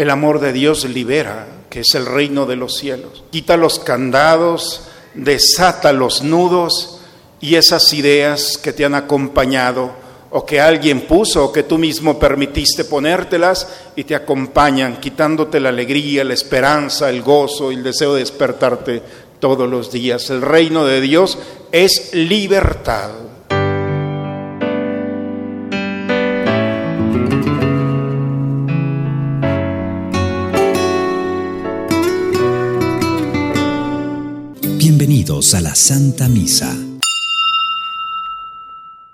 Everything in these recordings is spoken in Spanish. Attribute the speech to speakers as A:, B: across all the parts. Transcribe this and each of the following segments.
A: El amor de Dios libera, que es el reino de los cielos. Quita los candados, desata los nudos y esas ideas que te han acompañado o que alguien puso o que tú mismo permitiste ponértelas y te acompañan, quitándote la alegría, la esperanza, el gozo y el deseo de despertarte todos los días. El reino de Dios es libertad.
B: Bienvenidos a la Santa Misa.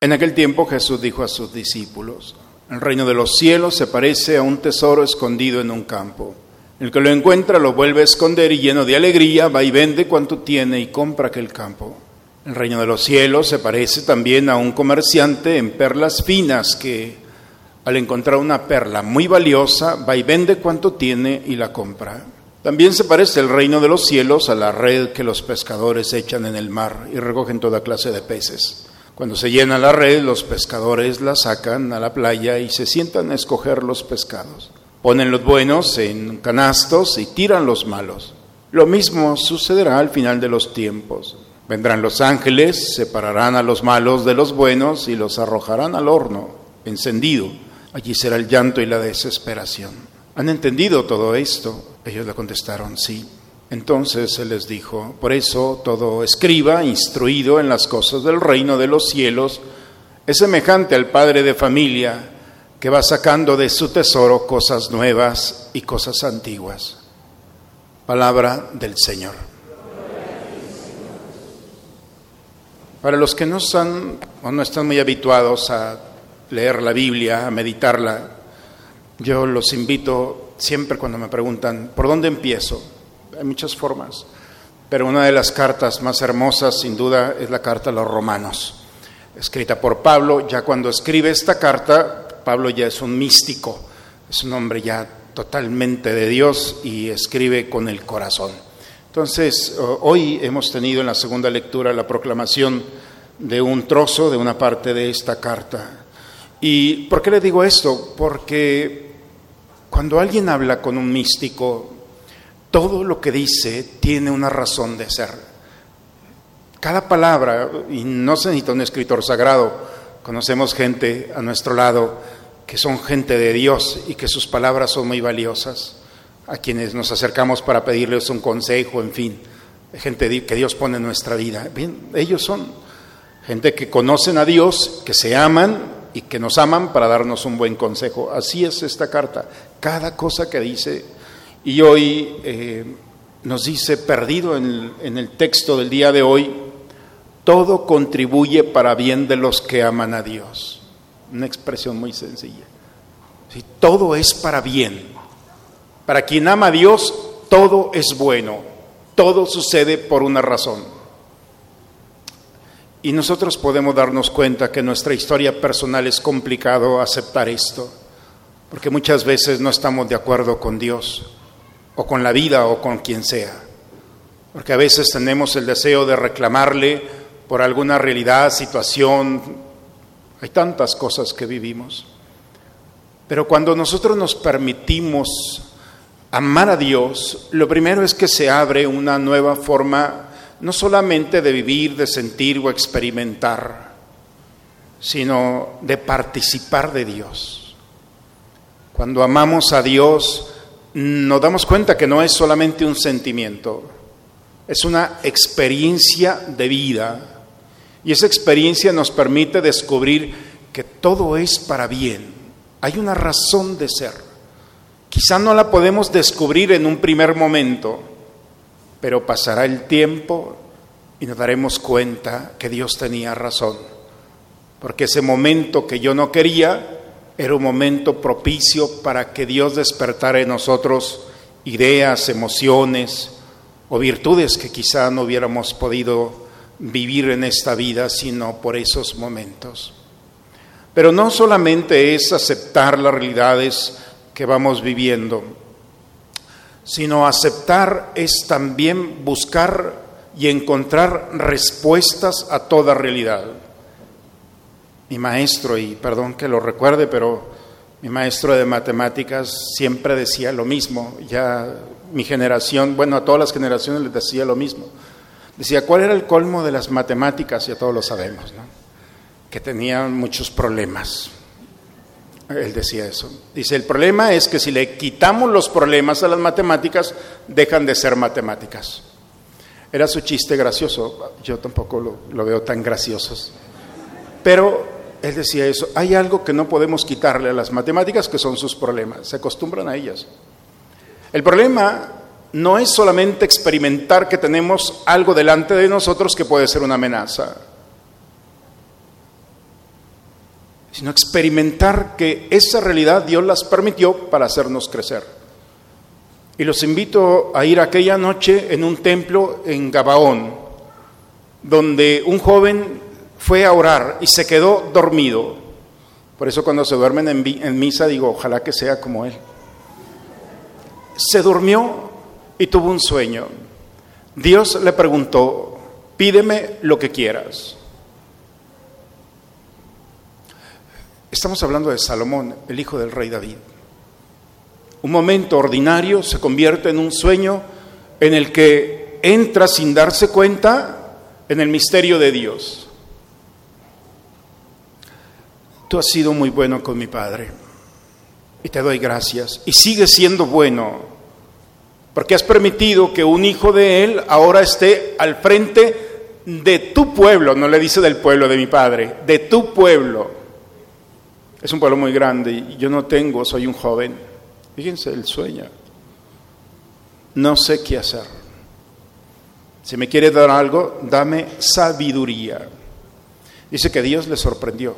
A: En aquel tiempo Jesús dijo a sus discípulos, el reino de los cielos se parece a un tesoro escondido en un campo. El que lo encuentra lo vuelve a esconder y lleno de alegría va y vende cuanto tiene y compra aquel campo. El reino de los cielos se parece también a un comerciante en perlas finas que al encontrar una perla muy valiosa va y vende cuanto tiene y la compra. También se parece el reino de los cielos a la red que los pescadores echan en el mar y recogen toda clase de peces. Cuando se llena la red, los pescadores la sacan a la playa y se sientan a escoger los pescados. Ponen los buenos en canastos y tiran los malos. Lo mismo sucederá al final de los tiempos. Vendrán los ángeles, separarán a los malos de los buenos y los arrojarán al horno encendido. Allí será el llanto y la desesperación. ¿Han entendido todo esto? Ellos le contestaron, sí. Entonces él les dijo, por eso todo escriba, instruido en las cosas del reino de los cielos, es semejante al padre de familia que va sacando de su tesoro cosas nuevas y cosas antiguas. Palabra del Señor. Para los que no están o no están muy habituados a leer la Biblia, a meditarla, yo los invito siempre cuando me preguntan, ¿por dónde empiezo? hay muchas formas, pero una de las cartas más hermosas, sin duda, es la carta a los romanos, escrita por Pablo. Ya cuando escribe esta carta, Pablo ya es un místico, es un hombre ya totalmente de Dios y escribe con el corazón. Entonces, hoy hemos tenido en la segunda lectura la proclamación de un trozo, de una parte de esta carta. ¿Y por qué le digo esto? Porque cuando alguien habla con un místico, todo lo que dice tiene una razón de ser. Cada palabra, y no se necesita un escritor sagrado, conocemos gente a nuestro lado que son gente de Dios y que sus palabras son muy valiosas, a quienes nos acercamos para pedirles un consejo, en fin, gente que Dios pone en nuestra vida. Bien, ellos son gente que conocen a Dios, que se aman y que nos aman para darnos un buen consejo. Así es esta carta. Cada cosa que dice y hoy eh, nos dice, perdido en el, texto del día de hoy, todo contribuye para bien de los que aman a Dios. Una expresión muy sencilla. todo es para bien. Para quien ama a Dios, todo es bueno. Todo sucede por una razón. Y nosotros podemos darnos cuenta que nuestra historia personal es complicado aceptar esto, porque muchas veces no estamos de acuerdo con Dios o con la vida o con quien sea. Porque a veces tenemos el deseo de reclamarle por alguna realidad, situación. Hay tantas cosas que vivimos. Pero cuando nosotros nos permitimos amar a Dios, lo primero es que se abre una nueva forma no solamente de vivir, de sentir o experimentar, sino de participar de Dios. Cuando amamos a Dios, nos damos cuenta que no es solamente un sentimiento, es una experiencia de vida. Y esa experiencia nos permite descubrir que todo es para bien. Hay una razón de ser. Quizá no la podemos descubrir en un primer momento, pero pasará el tiempo y nos daremos cuenta que Dios tenía razón. Porque ese momento que yo no quería, era un momento propicio para que Dios despertara en nosotros ideas, emociones o virtudes que quizá no hubiéramos podido vivir en esta vida sino por esos momentos. Pero no solamente es aceptar las realidades que vamos viviendo, sino aceptar es también buscar y encontrar respuestas a toda realidad mi maestro, y perdón que lo recuerde, pero Mi maestro de matemáticas siempre decía lo mismo, ya mi generación, bueno, a todas las generaciones les decía lo mismo. Decía, ¿cuál era el colmo de las matemáticas? Ya todos lo sabemos, ¿no? Que tenían muchos problemas. Él decía eso. Dice, el problema es que si le quitamos los problemas a las matemáticas, dejan de ser matemáticas. Era su chiste gracioso, yo tampoco lo, lo veo tan gracioso. Pero él decía eso, hay algo que no podemos quitarle a las matemáticas que son sus problemas, se acostumbran a ellas. El problema no es solamente experimentar que tenemos algo delante de nosotros que puede ser una amenaza, sino experimentar que esa realidad Dios las permitió para hacernos crecer. Y los invito a ir aquella noche en un templo en Gabaón, donde un joven fue a orar y se quedó dormido. Por eso cuando se duermen en, misa digo, ojalá que sea como él. Se durmió y tuvo un sueño. Dios le preguntó, pídeme lo que quieras. Estamos hablando de Salomón, el hijo del rey David. Un momento ordinario se convierte en un sueño en el que entra sin darse cuenta en el misterio de Dios. Tú has sido muy bueno con mi Padre y te doy gracias. Y sigue siendo bueno, porque has permitido que un hijo de Él ahora esté al frente de tu pueblo, no le dice del pueblo de mi Padre, de tu pueblo. Es un pueblo muy grande y yo no tengo, soy un joven. Fíjense el sueño. No sé qué hacer. Si me quiere dar algo, dame sabiduría. Dice que Dios le sorprendió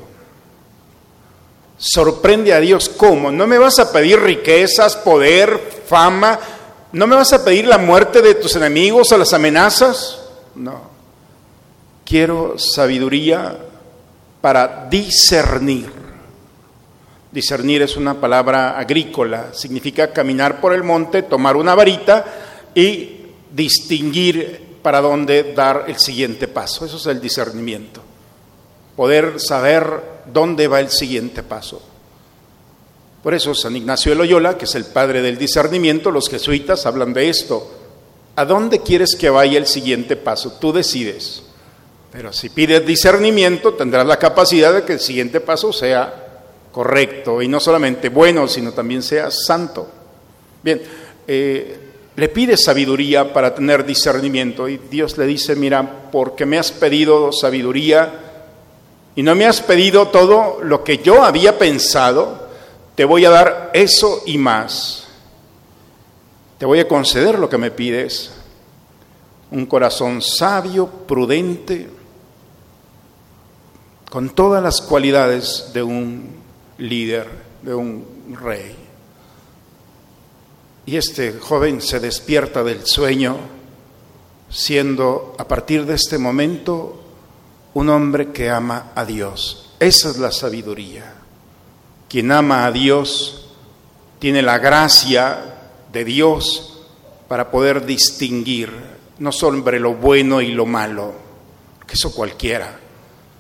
A: sorprende a Dios. ¿Cómo? ¿No me vas a pedir riquezas, poder, fama? ¿No me vas a pedir la muerte de tus enemigos o las amenazas? No. Quiero sabiduría para discernir. Discernir es una palabra agrícola, significa caminar por el monte, tomar una varita y distinguir para dónde dar el siguiente paso. Eso es el discernimiento. Poder saber dónde va el siguiente paso. Por eso San Ignacio de Loyola, que es el padre del discernimiento, los jesuitas hablan de esto. ¿A dónde quieres que vaya el siguiente paso? Tú decides. Pero si pides discernimiento, tendrás la capacidad de que el siguiente paso sea correcto y no solamente bueno, sino también sea santo. Bien, eh, le pides sabiduría para tener discernimiento y Dios le dice, mira, porque me has pedido sabiduría, y no me has pedido todo lo que yo había pensado, te voy a dar eso y más. Te voy a conceder lo que me pides, un corazón sabio, prudente, con todas las cualidades de un líder, de un rey. Y este joven se despierta del sueño siendo a partir de este momento un hombre que ama a Dios. Esa es la sabiduría. Quien ama a Dios tiene la gracia de Dios para poder distinguir no solo lo bueno y lo malo, que eso cualquiera,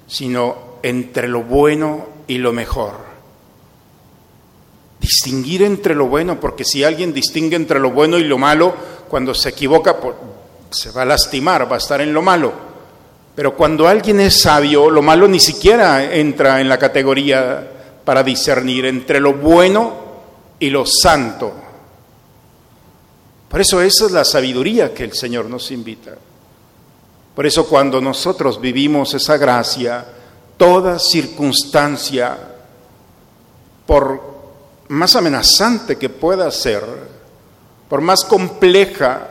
A: sino entre lo bueno y lo mejor. Distinguir entre lo bueno, porque si alguien distingue entre lo bueno y lo malo, cuando se equivoca se va a lastimar, va a estar en lo malo. Pero cuando alguien es sabio, lo malo ni siquiera entra en la categoría para discernir entre lo bueno y lo santo. Por eso esa es la sabiduría que el Señor nos invita. Por eso cuando nosotros vivimos esa gracia, toda circunstancia, por más amenazante que pueda ser, por más compleja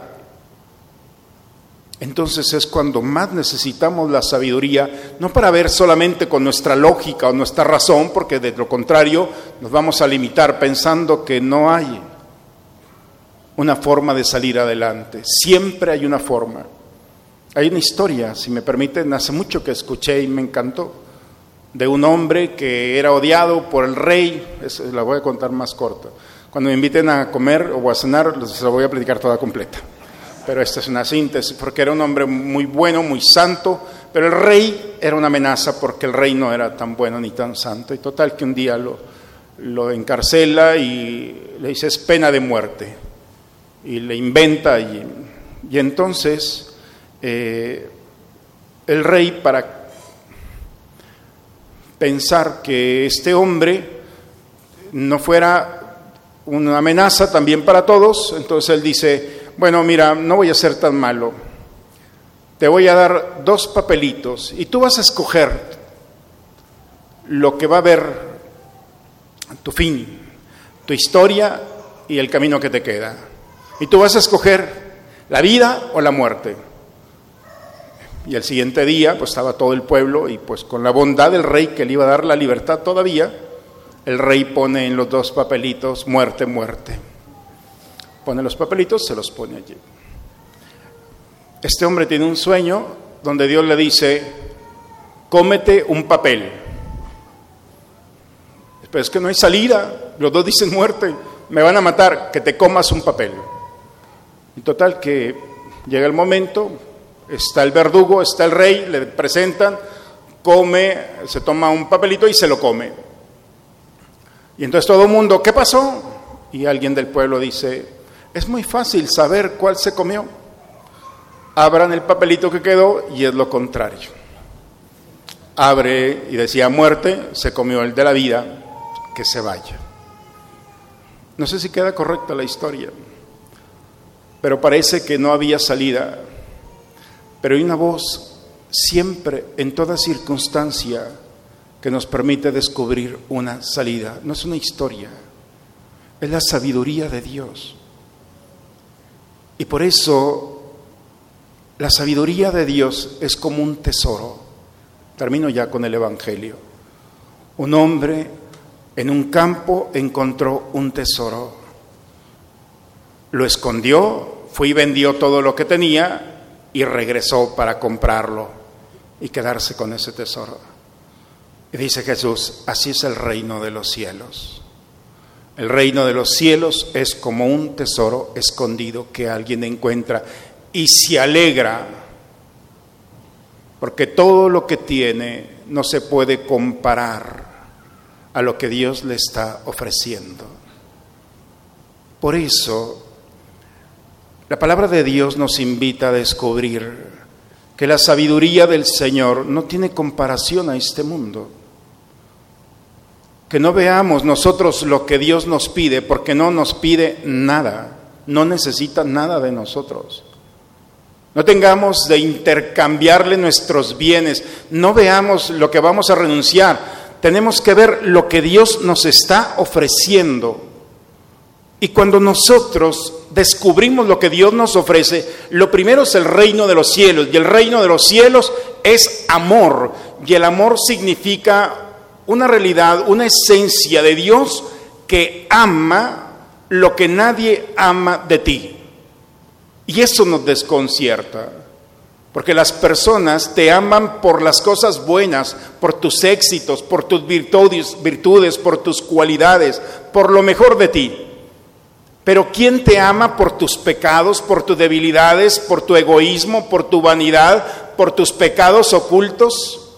A: entonces es cuando más necesitamos la sabiduría, no para ver solamente con nuestra lógica o nuestra razón, porque de lo contrario nos vamos a limitar pensando que no hay una forma de salir adelante. Siempre hay una forma. Hay una historia, si me permiten, hace mucho que escuché y me encantó, de un hombre que era odiado por el rey, la voy a contar más corta. Cuando me inviten a comer o a cenar, se la voy a predicar toda completa pero esta es una síntesis, porque era un hombre muy bueno, muy santo, pero el rey era una amenaza porque el rey no era tan bueno ni tan santo. Y total que un día lo, lo encarcela y le dice es pena de muerte. Y le inventa y, y entonces eh, el rey para pensar que este hombre no fuera una amenaza también para todos, entonces él dice, bueno, mira, no voy a ser tan malo, te voy a dar dos papelitos y tú vas a escoger lo que va a ver tu fin, tu historia y el camino que te queda. Y tú vas a escoger la vida o la muerte. Y el siguiente día, pues estaba todo el pueblo y pues con la bondad del rey que le iba a dar la libertad todavía, el rey pone en los dos papelitos muerte, muerte. Pone los papelitos, se los pone allí. Este hombre tiene un sueño donde Dios le dice, cómete un papel. Pero es que no hay salida, los dos dicen muerte, me van a matar, que te comas un papel. Y total que llega el momento, está el verdugo, está el rey, le presentan, come, se toma un papelito y se lo come. Y entonces todo el mundo, ¿qué pasó? Y alguien del pueblo dice, es muy fácil saber cuál se comió. Abran el papelito que quedó y es lo contrario. Abre y decía muerte, se comió el de la vida, que se vaya. No sé si queda correcta la historia, pero parece que no había salida. Pero hay una voz siempre, en toda circunstancia, que nos permite descubrir una salida. No es una historia, es la sabiduría de Dios. Y por eso la sabiduría de Dios es como un tesoro. Termino ya con el Evangelio. Un hombre en un campo encontró un tesoro. Lo escondió, fue y vendió todo lo que tenía y regresó para comprarlo y quedarse con ese tesoro. Y dice Jesús, así es el reino de los cielos. El reino de los cielos es como un tesoro escondido que alguien encuentra y se alegra, porque todo lo que tiene no se puede comparar a lo que Dios le está ofreciendo. Por eso, la palabra de Dios nos invita a descubrir que la sabiduría del Señor no tiene comparación a este mundo. Que no veamos nosotros lo que Dios nos pide, porque no nos pide nada, no necesita nada de nosotros. No tengamos de intercambiarle nuestros bienes, no veamos lo que vamos a renunciar, tenemos que ver lo que Dios nos está ofreciendo. Y cuando nosotros descubrimos lo que Dios nos ofrece, lo primero es el reino de los cielos. Y el reino de los cielos es amor. Y el amor significa una realidad, una esencia de Dios que ama lo que nadie ama de ti. Y eso nos desconcierta. Porque las personas te aman por las cosas buenas, por tus éxitos, por tus virtudes, virtudes, por tus cualidades, por lo mejor de ti. Pero ¿quién te ama por tus pecados, por tus debilidades, por tu egoísmo, por tu vanidad, por tus pecados ocultos?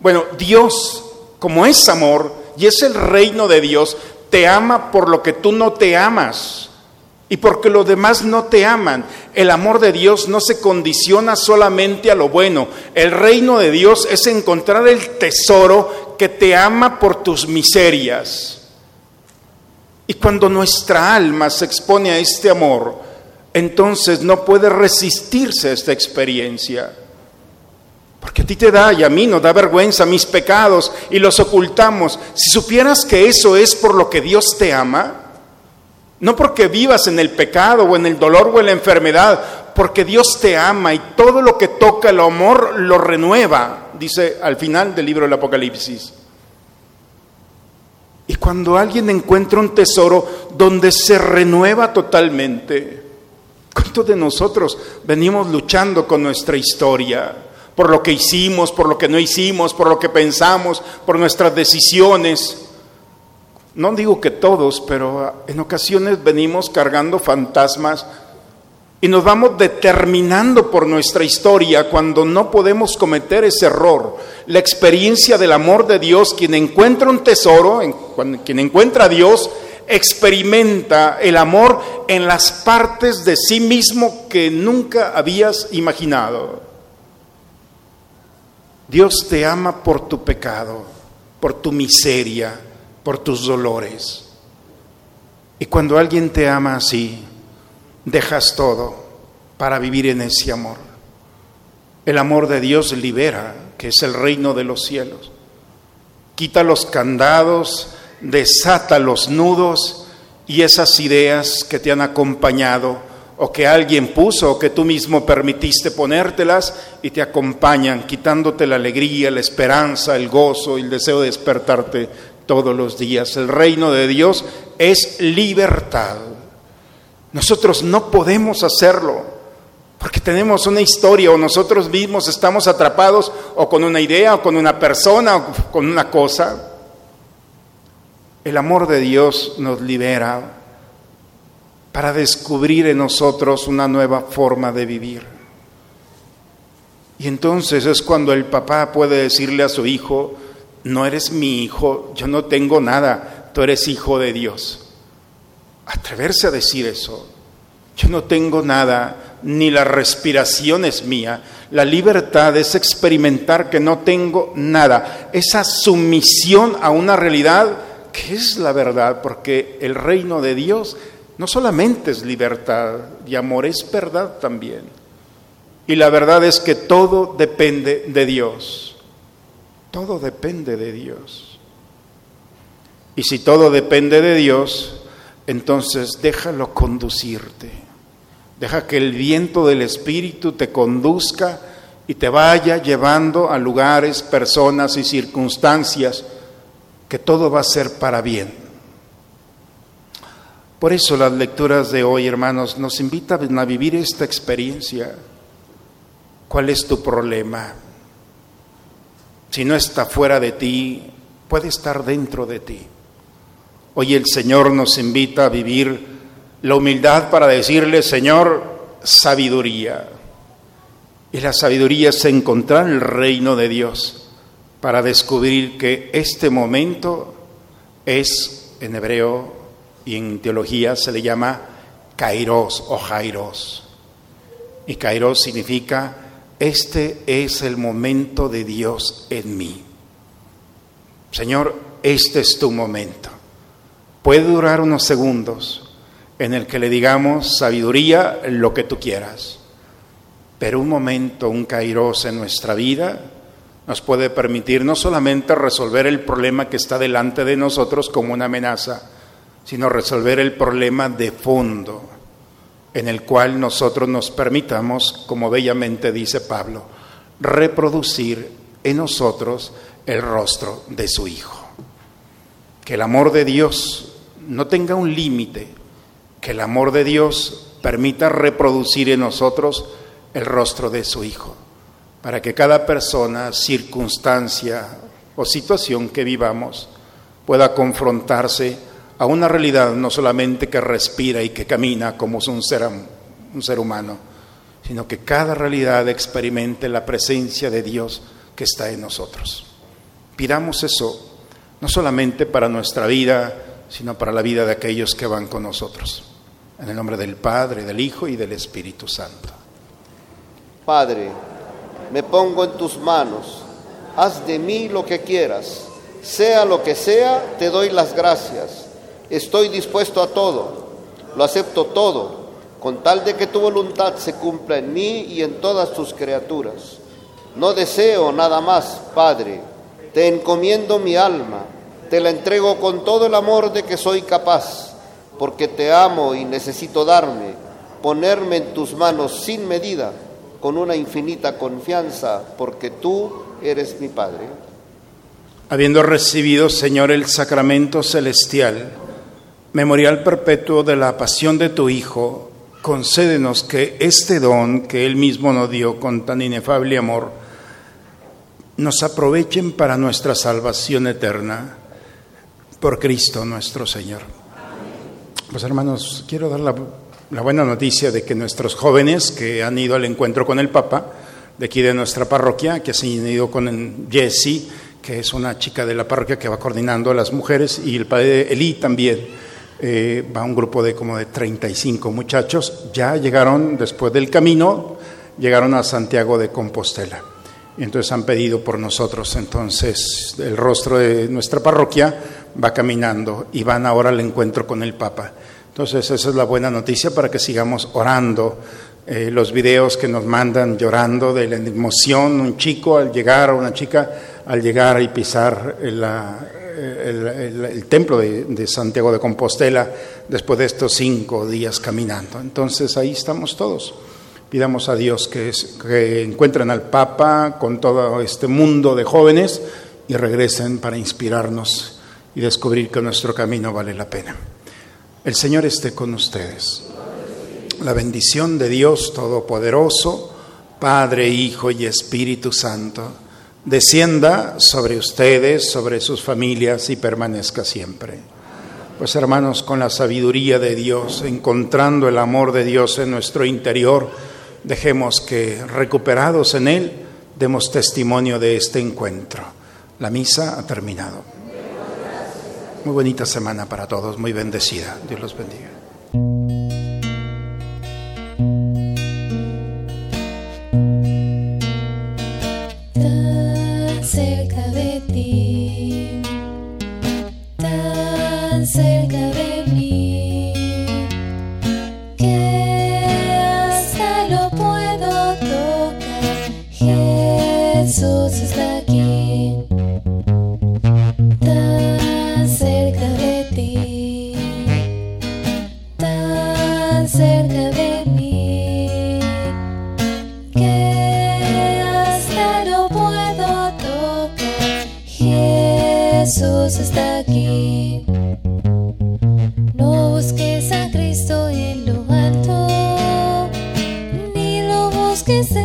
A: Bueno, Dios, como es amor y es el reino de Dios, te ama por lo que tú no te amas y porque los demás no te aman. El amor de Dios no se condiciona solamente a lo bueno. El reino de Dios es encontrar el tesoro que te ama por tus miserias. Y cuando nuestra alma se expone a este amor, entonces no puede resistirse a esta experiencia. Porque a ti te da y a mí nos da vergüenza mis pecados y los ocultamos. Si supieras que eso es por lo que Dios te ama, no porque vivas en el pecado o en el dolor o en la enfermedad, porque Dios te ama y todo lo que toca el amor lo renueva, dice al final del libro del Apocalipsis. Y cuando alguien encuentra un tesoro donde se renueva totalmente, ¿cuántos de nosotros venimos luchando con nuestra historia? Por lo que hicimos, por lo que no hicimos, por lo que pensamos, por nuestras decisiones no digo que todos, pero en ocasiones venimos cargando fantasmas Y nos vamos determinando por nuestra historia cuando no podemos cometer ese error. La experiencia del amor de Dios, quien encuentra un tesoro, quien encuentra a Dios, experimenta el amor en las partes de sí mismo que nunca habías imaginado. Dios te ama por tu pecado, por tu miseria, por tus dolores. Y cuando alguien te ama así, dejas todo para vivir en ese amor. El amor de Dios libera, que es el reino de los cielos. Quita los candados, desata los nudos y esas ideas que te han acompañado o que alguien puso o que tú mismo permitiste ponértelas y te acompañan, quitándote la alegría, la esperanza, el gozo y el deseo de despertarte todos los días. El reino de Dios es libertad. Nosotros no podemos hacerlo porque tenemos una historia o nosotros mismos estamos atrapados o con una idea o con una persona o con una cosa. El amor de Dios nos libera para descubrir en nosotros una nueva forma de vivir. Y entonces es cuando el papá puede decirle a su hijo, no eres mi hijo, yo no tengo nada, tú eres hijo de Dios. Atreverse a decir eso, yo no tengo nada, ni la respiración es mía. La libertad es experimentar que no tengo nada. Esa sumisión a una realidad que es la verdad, porque el reino de Dios no solamente es libertad y amor, es verdad también. Y la verdad es que todo depende de Dios. Todo depende de Dios. Y si todo depende de Dios, entonces déjalo conducirte. Deja que el viento del Espíritu te conduzca y te vaya llevando a lugares, personas y circunstancias que todo va a ser para bien. Por eso las lecturas de hoy, hermanos, nos invitan a vivir esta experiencia. ¿Cuál es tu problema? Si no está fuera de ti, puede estar dentro de ti. Hoy el Señor nos invita a vivir la humildad para decirle, Señor, sabiduría. Y la sabiduría es encontrar el reino de Dios para descubrir que este momento es, en hebreo y en teología se le llama kairos o jairos. Y kairos significa este es el momento de Dios en mí. Señor, este es tu momento. Puede durar unos segundos en el que le digamos sabiduría, lo que tú quieras. Pero un momento, un kairos en nuestra vida nos puede permitir no solamente resolver el problema que está delante de nosotros como una amenaza, sino resolver el problema de fondo en el cual nosotros nos permitamos, como bellamente dice Pablo, reproducir en nosotros el rostro de su Hijo. Que el amor de Dios no tenga un límite, que el amor de Dios permita reproducir en nosotros el rostro de su Hijo, para que cada persona, circunstancia o situación que vivamos pueda confrontarse a una realidad no solamente que respira y que camina como un ser, un ser humano, sino que cada realidad experimente la presencia de Dios que está en nosotros. Pidamos eso, no solamente para nuestra vida, sino para la vida de aquellos que van con nosotros. En el nombre del Padre, del Hijo y del Espíritu Santo.
C: Padre, me pongo en tus manos, haz de mí lo que quieras, sea lo que sea, te doy las gracias Estoy dispuesto a todo, lo acepto todo, con tal de que tu voluntad se cumpla en mí y en todas tus criaturas. No deseo nada más, Padre, te encomiendo mi alma, te la entrego con todo el amor de que soy capaz, porque te amo y necesito darme, ponerme en tus manos sin medida, con una infinita confianza, porque tú eres mi Padre.
A: Habiendo recibido, Señor, el sacramento celestial, memorial perpetuo de la pasión de tu Hijo, concédenos que este don que Él mismo nos dio con tan inefable amor, nos aprovechen para nuestra salvación eterna por Cristo nuestro Señor. Pues hermanos, quiero dar la buena noticia de que nuestros jóvenes que han ido al encuentro con el Papa, de aquí de nuestra parroquia, que se han ido con Jessie, que es una chica de la parroquia que va coordinando a las mujeres, y el padre Elí también, eh, va un grupo de como de 35 muchachos, ya llegaron después del camino, llegaron a Santiago de Compostela. Entonces han pedido por nosotros. Entonces el rostro de nuestra parroquia va caminando y van ahora al encuentro con el Papa. Entonces esa es la buena noticia para que sigamos orando. Eh, los videos que nos mandan llorando de la emoción, un chico al llegar, una chica al llegar y pisar el, templo de, Santiago de Compostela después de estos cinco días caminando. Entonces ahí estamos todos. Pidamos a Dios que, encuentren al Papa con todo este mundo de jóvenes y regresen para inspirarnos y descubrir que nuestro camino vale la pena. El Señor esté con ustedes. La bendición de Dios Todopoderoso, Padre, Hijo y Espíritu Santo, descienda sobre ustedes, sobre sus familias y permanezca siempre. Pues hermanos, con la sabiduría de Dios, encontrando el amor de Dios en nuestro interior, dejemos que, recuperados en Él, demos testimonio de este encuentro. La misa ha terminado. Muy bonita semana para todos, muy bendecida. Dios los bendiga.
D: Lo busques